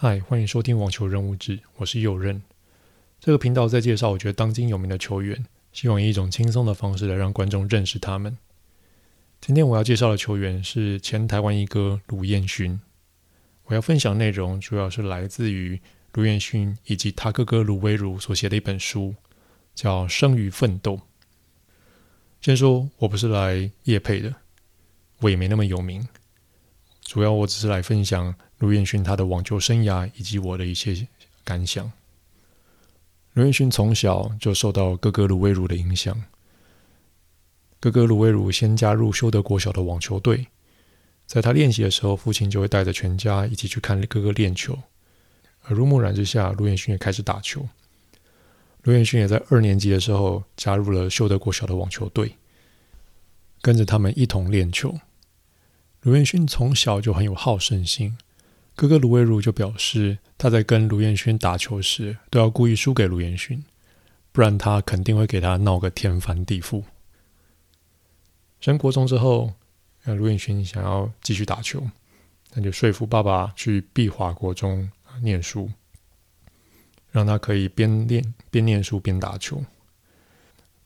嗨，欢迎收听网球人物志，我是右任。这个频道在介绍我觉得当今有名的球员，希望以一种轻松的方式来让观众认识他们。今天我要介绍的球员是前台湾一哥卢彦勋。我要分享内容主要是来自于卢彦勋以及他哥哥卢威儒所写的一本书，叫《生于奋斗》。先说我不是来夜配的，我也没那么有名，主要我只是来分享。卢彦勋他的网球生涯以及我的一些感想。卢彦勋从小就受到哥哥卢威儒的影响。哥哥卢威儒先加入修德国小的网球队，在他练习的时候，父亲就会带着全家一起去看哥哥练球。耳濡目染之下，卢彦勋也开始打球。卢彦勋也在二年级的时候加入了修德国小的网球队，跟着他们一同练球。卢彦勋从小就很有好胜心。哥哥卢威儒就表示，他在跟卢彦勋打球时，都要故意输给卢彦勋，不然他肯定会给他闹个天翻地覆。升国中之后，卢彦勋想要继续打球，那就说服爸爸去碧华国中念书，让他可以边练边念书边打球。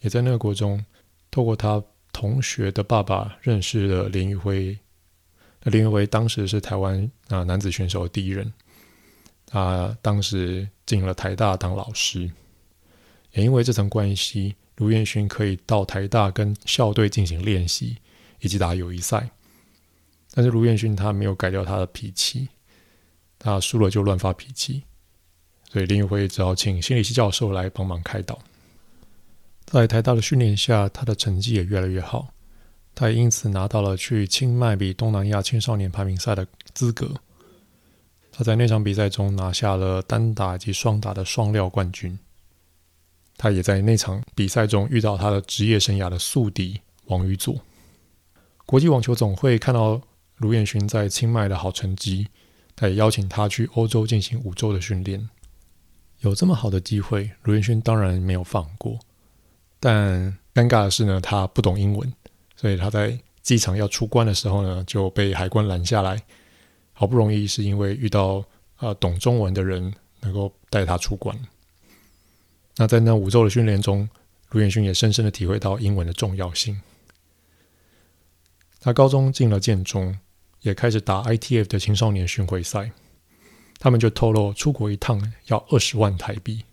也在那个国中，透过他同学的爸爸认识了林玉辉。那林育辉当时是台湾啊男子选手的第一人，他当时进了台大当老师，也因为这层关系，卢彦勋可以到台大跟校队进行练习以及打友谊赛。但是卢彦勋他没有改掉他的脾气，他输了就乱发脾气，所以林育辉只好请心理系教授来帮忙开导。在台大的训练下，他的成绩也越来越好。他也因此拿到了去清迈比东南亚青少年排名赛的资格。他在那场比赛中拿下了单打及双打的双料冠军。他也在那场比赛中遇到他的职业生涯的宿敌王宇佐。国际网球总会看到卢彦勋在清迈的好成绩，他也邀请他去欧洲进行五周的训练。有这么好的机会，卢彦勋当然没有放过。但尴尬的是呢，他不懂英文。所以他在机场要出关的时候呢，就被海关拦下来。好不容易是因为遇到、呃、懂中文的人，能够带他出关。那在那五周的训练中，卢彦勋也深深的体会到英文的重要性。他高中进了建中，也开始打 ITF 的青少年巡回赛。他们就透露出国一趟要二十万台币，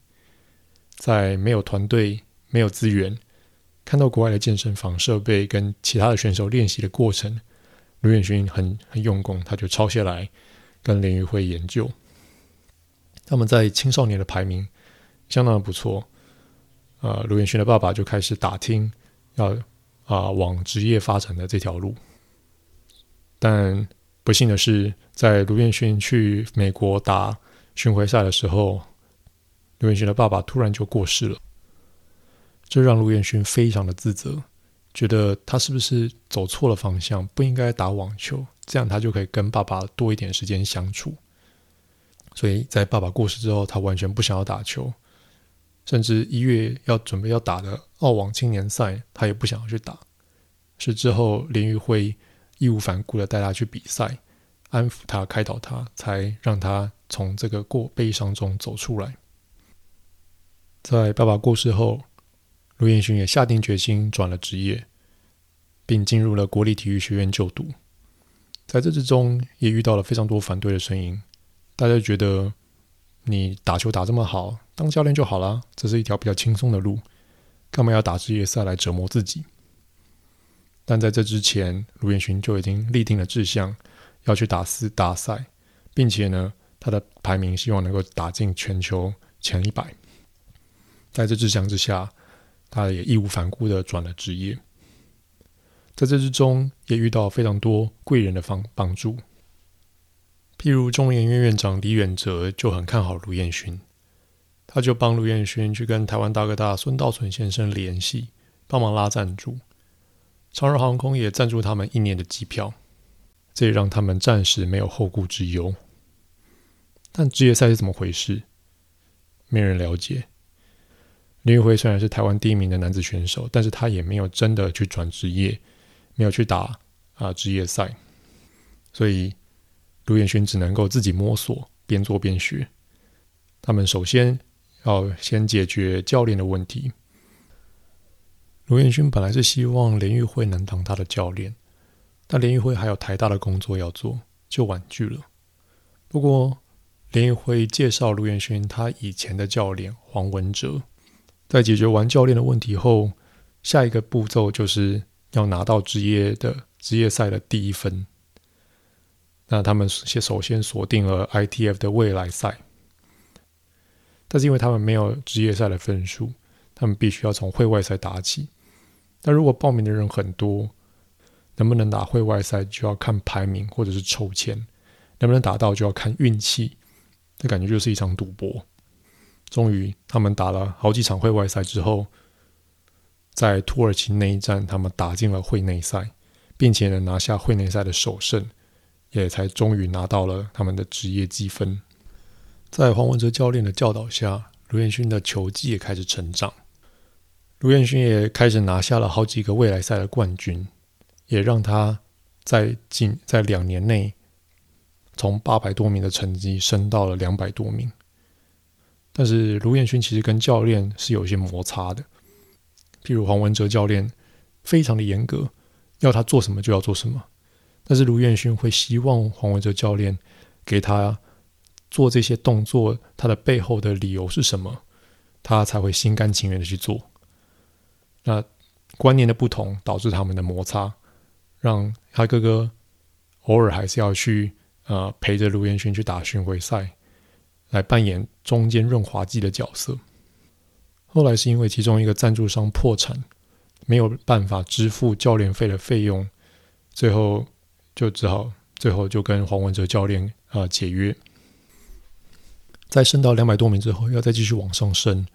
在没有团队、没有资源。看到国外的健身房设备跟其他的选手练习的过程，卢彦勋很很用功，他就抄下来跟林玉辉研究。他们在青少年的排名相当的不错，呃，卢彦勋的爸爸就开始打听要啊、往职业发展的这条路。但不幸的是，在卢彦勋去美国打巡回赛的时候，卢彦勋的爸爸突然就过世了。这让陆彦勋非常的自责，觉得他是不是走错了方向，不应该打网球，这样他就可以跟爸爸多一点时间相处。所以在爸爸过世之后，他完全不想要打球，甚至一月要准备要打的澳网青年赛，他也不想要去打。是之后林玉辉义无反顾的带他去比赛，安抚他、开导他，才让他从这个过悲伤中走出来。在爸爸过世后，卢彦勋也下定决心转了职业，并进入了国立体育学院就读。在这之中，也遇到了非常多反对的声音。大家觉得你打球打这么好，当教练就好了，这是一条比较轻松的路，干嘛要打职业赛来折磨自己？但在这之前，卢彦勋就已经立定了志向，要去打四大赛，并且呢，他的排名希望能够打进全球前一百。在这志向之下，他也义无反顾的转了职业，在这之中也遇到非常多贵人的帮帮助，譬如中研院院长李远哲就很看好卢彦勋，他就帮卢彦勋去跟台湾大哥大孙道存先生联系，帮忙拉赞助，长荣航空也赞助他们一年的机票，这也让他们暂时没有后顾之忧。但职业赛是怎么回事？没人了解。林玉辉虽然是台湾第一名的男子选手，但是他也没有真的去转职业，没有去打啊职业赛，所以卢彦勋只能够自己摸索，边做边学。他们首先要先解决教练的问题。卢彦勋本来是希望连玉辉能当他的教练，但连玉辉还有台大的工作要做，就婉拒了。不过，连玉辉介绍卢彦勋他以前的教练黄文哲，在解决完教练的问题后，下一个步骤就是要拿到职业的职业赛的第一分。那他们先首先锁定了 ITF 的未来赛，但是因为他们没有职业赛的分数，他们必须要从会外赛打起。但如果报名的人很多，能不能打会外赛就要看排名或者是抽签，能不能打到就要看运气。这感觉就是一场赌博。终于，他们打了好几场会外赛之后，在土耳其那一站，他们打进了会内赛，并且呢拿下会内赛的首胜，也才终于拿到了他们的职业积分。在黄文哲教练的教导下，卢彦勋的球技也开始成长。卢彦勋也开始拿下了好几个未来赛的冠军，也让他在近在两年内从八百多名的成绩升到了两百多名。但是卢彦勋其实跟教练是有一些摩擦的，譬如黄文哲教练非常的严格，要他做什么就要做什么。但是卢彦勋会希望黄文哲教练给他做这些动作，他的背后的理由是什么，他才会心甘情愿的去做。那观念的不同导致他们的摩擦，让他哥哥偶尔还是要去呃陪着卢彦勋去打巡回赛。来扮演中间润滑剂的角色。后来是因为其中一个赞助商破产，没有办法支付教练费的费用，最后就只好最后就跟黄文哲教练啊、解约。在升到两百多名之后，要再继续往上升，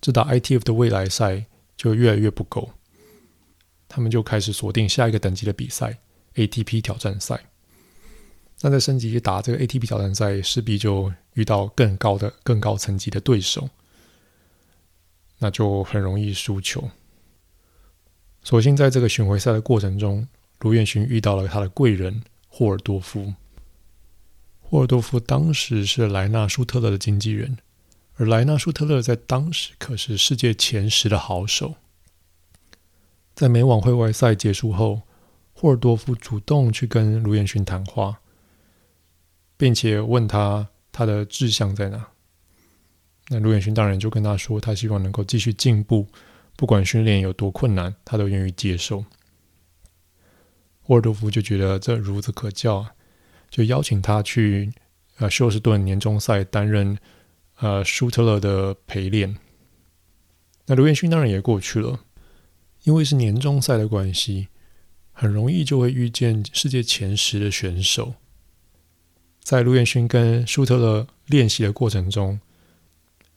这打 ITF 的未来赛就越来越不够，他们就开始锁定下一个等级的比赛 ATP 挑战赛。那在升级打这个 ATP 挑战赛，势必就遇到更高的、更高层级的对手，那就很容易输球。所幸在这个巡回赛的过程中，卢彦勋遇到了他的贵人霍尔多夫。霍尔多夫当时是莱纳舒特勒的经纪人，而莱纳舒特勒在当时可是世界前十的好手。在美网会外赛结束后，霍尔多夫主动去跟卢彦勋谈话。并且问他他的志向在哪？那卢彦勋当然就跟他说，他希望能够继续进步，不管训练有多困难，他都愿意接受。霍尔多夫就觉得这孺子可教，就邀请他去呃休斯顿年终赛担任呃舒特勒的陪练。那卢彦勋当然也过去了，因为是年终赛的关系，很容易就会遇见世界前十的选手。在卢彦勋跟舒特勒练习的过程中，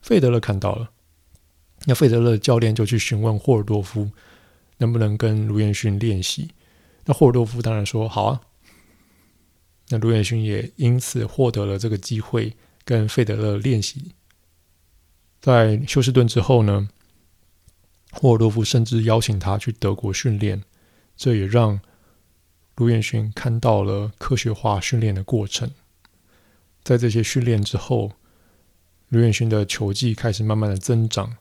费德勒看到了，那费德勒教练就去询问霍尔多夫能不能跟卢彦勋练习。那霍尔多夫当然说好啊。那卢彦勋也因此获得了这个机会跟费德勒练习。在休斯顿之后呢，霍尔多夫甚至邀请他去德国训练，这也让卢彦勋看到了科学化训练的过程。在这些训练之后，卢彦勋的球技开始慢慢的增长，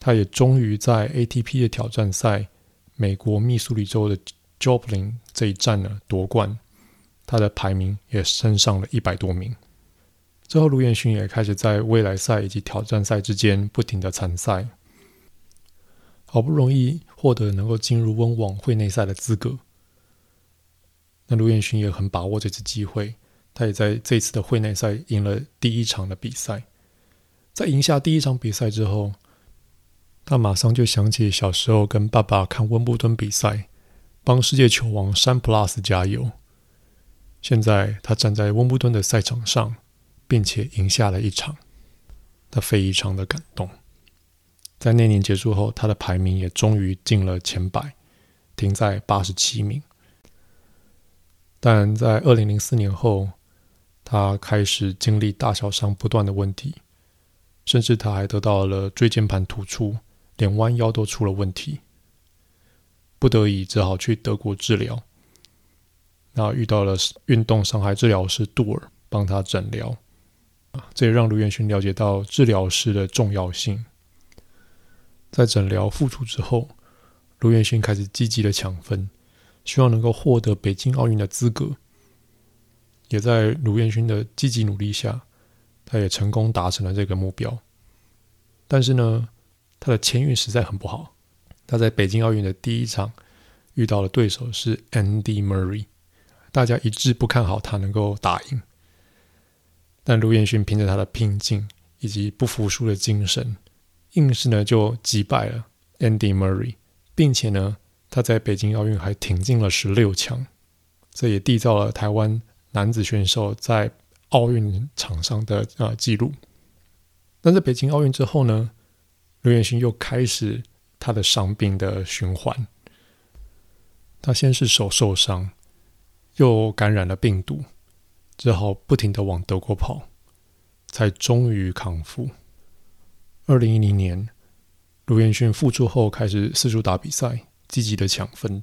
他也终于在 ATP 的挑战赛美国密苏里州的 Joplin 这一站呢夺冠，他的排名也升上了一百多名。之后，卢彦勋也开始在未来赛以及挑战赛之间不停的参赛，好不容易获得能够进入温网会内赛的资格。那卢彦勋也很把握这次机会。他也在这次的会内赛赢了第一场的比赛，在赢下第一场比赛之后，他马上就想起小时候跟爸爸看温布顿比赛，帮世界球王山普拉斯加油。现在他站在温布顿的赛场上，并且赢下了一场，他非常的感动。在那年结束后，他的排名也终于进了前百，停在八十七名。但在二零零四年后，他开始经历大小伤不断的问题，甚至他还得到了椎间盘突出，连弯腰都出了问题，不得已只好去德国治疗。那遇到了运动伤害治疗师杜尔帮他诊疗，这也让卢彦勋了解到治疗师的重要性。在诊疗复出之后，卢彦勋开始积极的抢分，希望能够获得北京奥运的资格。也在卢彦勋的积极努力下，他也成功达成了这个目标。但是呢，他的签运实在很不好。他在北京奥运的第一场遇到的对手是 Andy Murray，大家一致不看好他能够打赢。但卢彦勋凭着他的拼劲以及不服输的精神，硬是呢就击败了 Andy Murray，并且呢他在北京奥运还挺进了十六强，这也缔造了台湾男子选手在奥运场上的啊记录。但在北京奥运之后呢，刘彦勋又开始他的伤病的循环。他先是手受伤，又感染了病毒，只好不停的往德国跑，才终于康复。二零一零年，卢彦勋复出后开始四处打比赛，积极的抢分。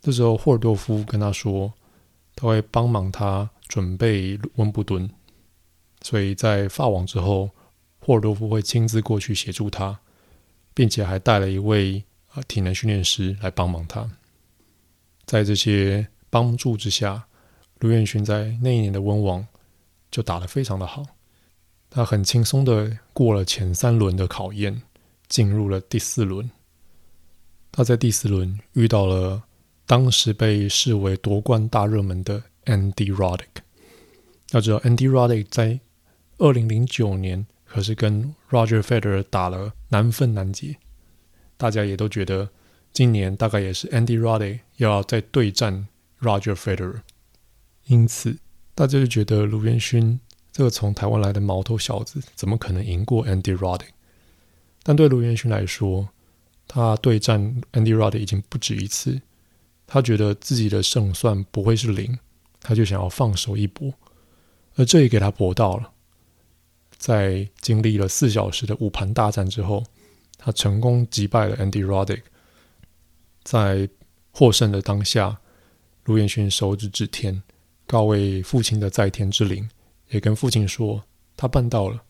这时候，霍尔多夫跟他说，他会帮忙他准备温布顿。所以在法网之后，霍尔多夫会亲自过去协助他，并且还带了一位啊体能训练师来帮忙他。在这些帮助之下，卢彦勋在那一年的温网就打得非常的好，他很轻松的过了前三轮的考验，进入了第四轮。他在第四轮遇到了当时被视为夺冠大热门的 Andy Roddick。要知道，Andy Roddick 在二零零九年可是跟 Roger Federer 打了难分难解，大家也都觉得今年大概也是 Andy Roddick 要再对战 Roger Federer，因此大家就觉得卢彦勋这个从台湾来的毛头小子怎么可能赢过 Andy Roddick？但对卢彦勋来说，他对战 Andy Roddick 已经不止一次，他觉得自己的胜算不会是零，他就想要放手一搏，而这也给他搏到了。在经历了四小时的五盘大战之后，他成功击败了 Andy Roddick。在获胜的当下，卢彦勋手指指天，告慰父亲的在天之灵，也跟父亲说他办到了。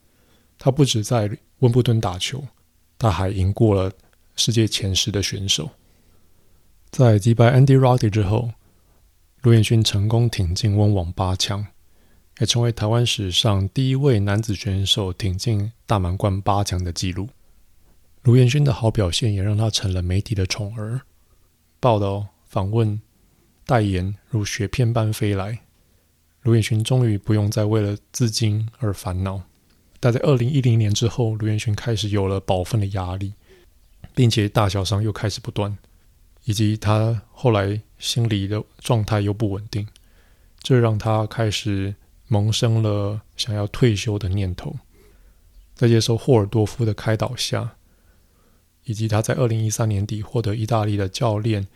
他不止在温布顿打球，他还赢过了世界前十的选手。在击败 Andy Roddy 之后，卢彦勋成功挺进温网八强。也成为台湾史上第一位男子选手挺进大满贯八强的纪录。卢彦勋的好表现也让他成了媒体的宠儿，报道、访问、代言如雪片般飞来。卢彦勋终于不用再为了资金而烦恼。但在二零一零年之后，卢彦勋开始有了保分的压力，并且大小伤又开始不断，以及他后来心理的状态又不稳定，这让他开始。萌生了想要退休的念头，在接受霍尔多夫的开导下，以及他在二零一三年底获得意大利的教练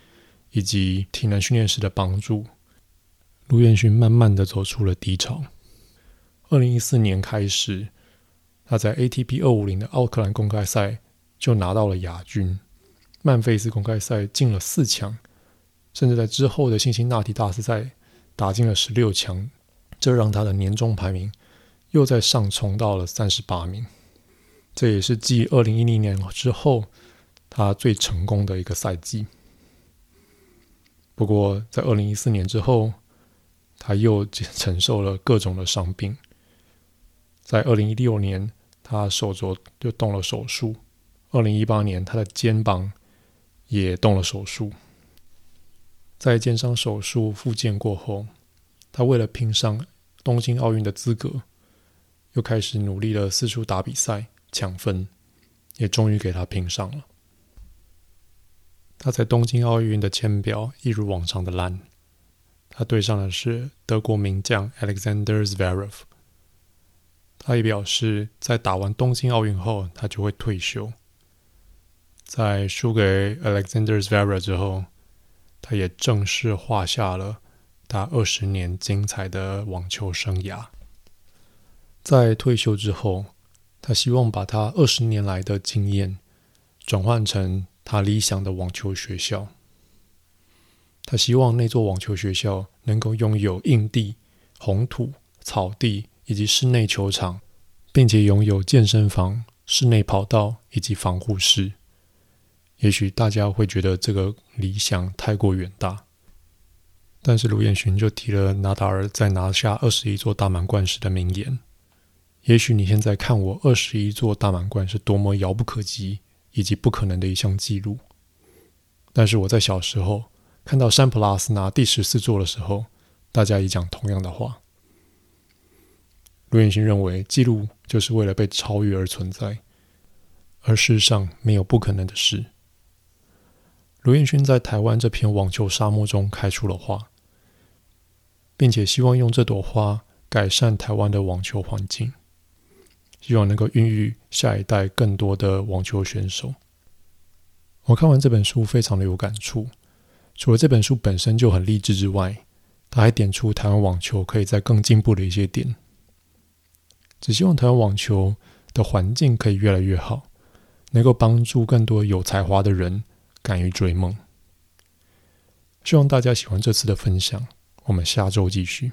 以及体能训练师的帮助，卢彦勋慢慢的走出了低潮。二零一四年开始，他在 ATP 二五零的奥克兰公开赛就拿到了亚军，曼菲斯公开赛进了四强，甚至在之后的辛辛那提大师赛打进了十六强。这让他的年终排名又再上冲到了三十八名，这也是继二零一零年之后他最成功的一个赛季。不过，在二零一四年之后，他又 承受了各种的伤病。在二零一六年，他手肘就动了手术；二零一八年，他的肩膀也动了手术。在肩伤手术复健过后，他为了拼上东京奥运的资格，又开始努力的四处打比赛抢分，也终于给他拼上了。他在东京奥运的签表一如往常的烂，他对上的是德国名将 Alexander Zverev。他也表示，在打完东京奥运后，他就会退休。在输给 Alexander Zverev 之后，他也正式画下了。他二十年精彩的网球生涯，在退休之后，他希望把他二十年来的经验转换成他理想的网球学校。他希望那座网球学校能够拥有硬地、红土、草地以及室内球场，并且拥有健身房、室内跑道以及防护室。也许大家会觉得这个理想太过远大，但是卢彦勋就提了纳达尔在拿下二十一座大满贯时的名言。也许你现在看我二十一座大满贯是多么遥不可及以及不可能的一项记录，但是我在小时候看到山普拉斯拿第十四座的时候，大家也讲同样的话。卢彦勋认为，记录就是为了被超越而存在，而世上没有不可能的事。卢彦勋在台湾这片网球沙漠中开出了花，并且希望用这朵花改善台湾的网球环境。希望能够孕育下一代更多的网球选手。我看完这本书，非常的有感触。除了这本书本身就很励志之外，他还点出台湾网球可以在更进步的一些点。只希望台湾网球的环境可以越来越好，能够帮助更多有才华的人敢于追梦。希望大家喜欢这次的分享，我们下周继续。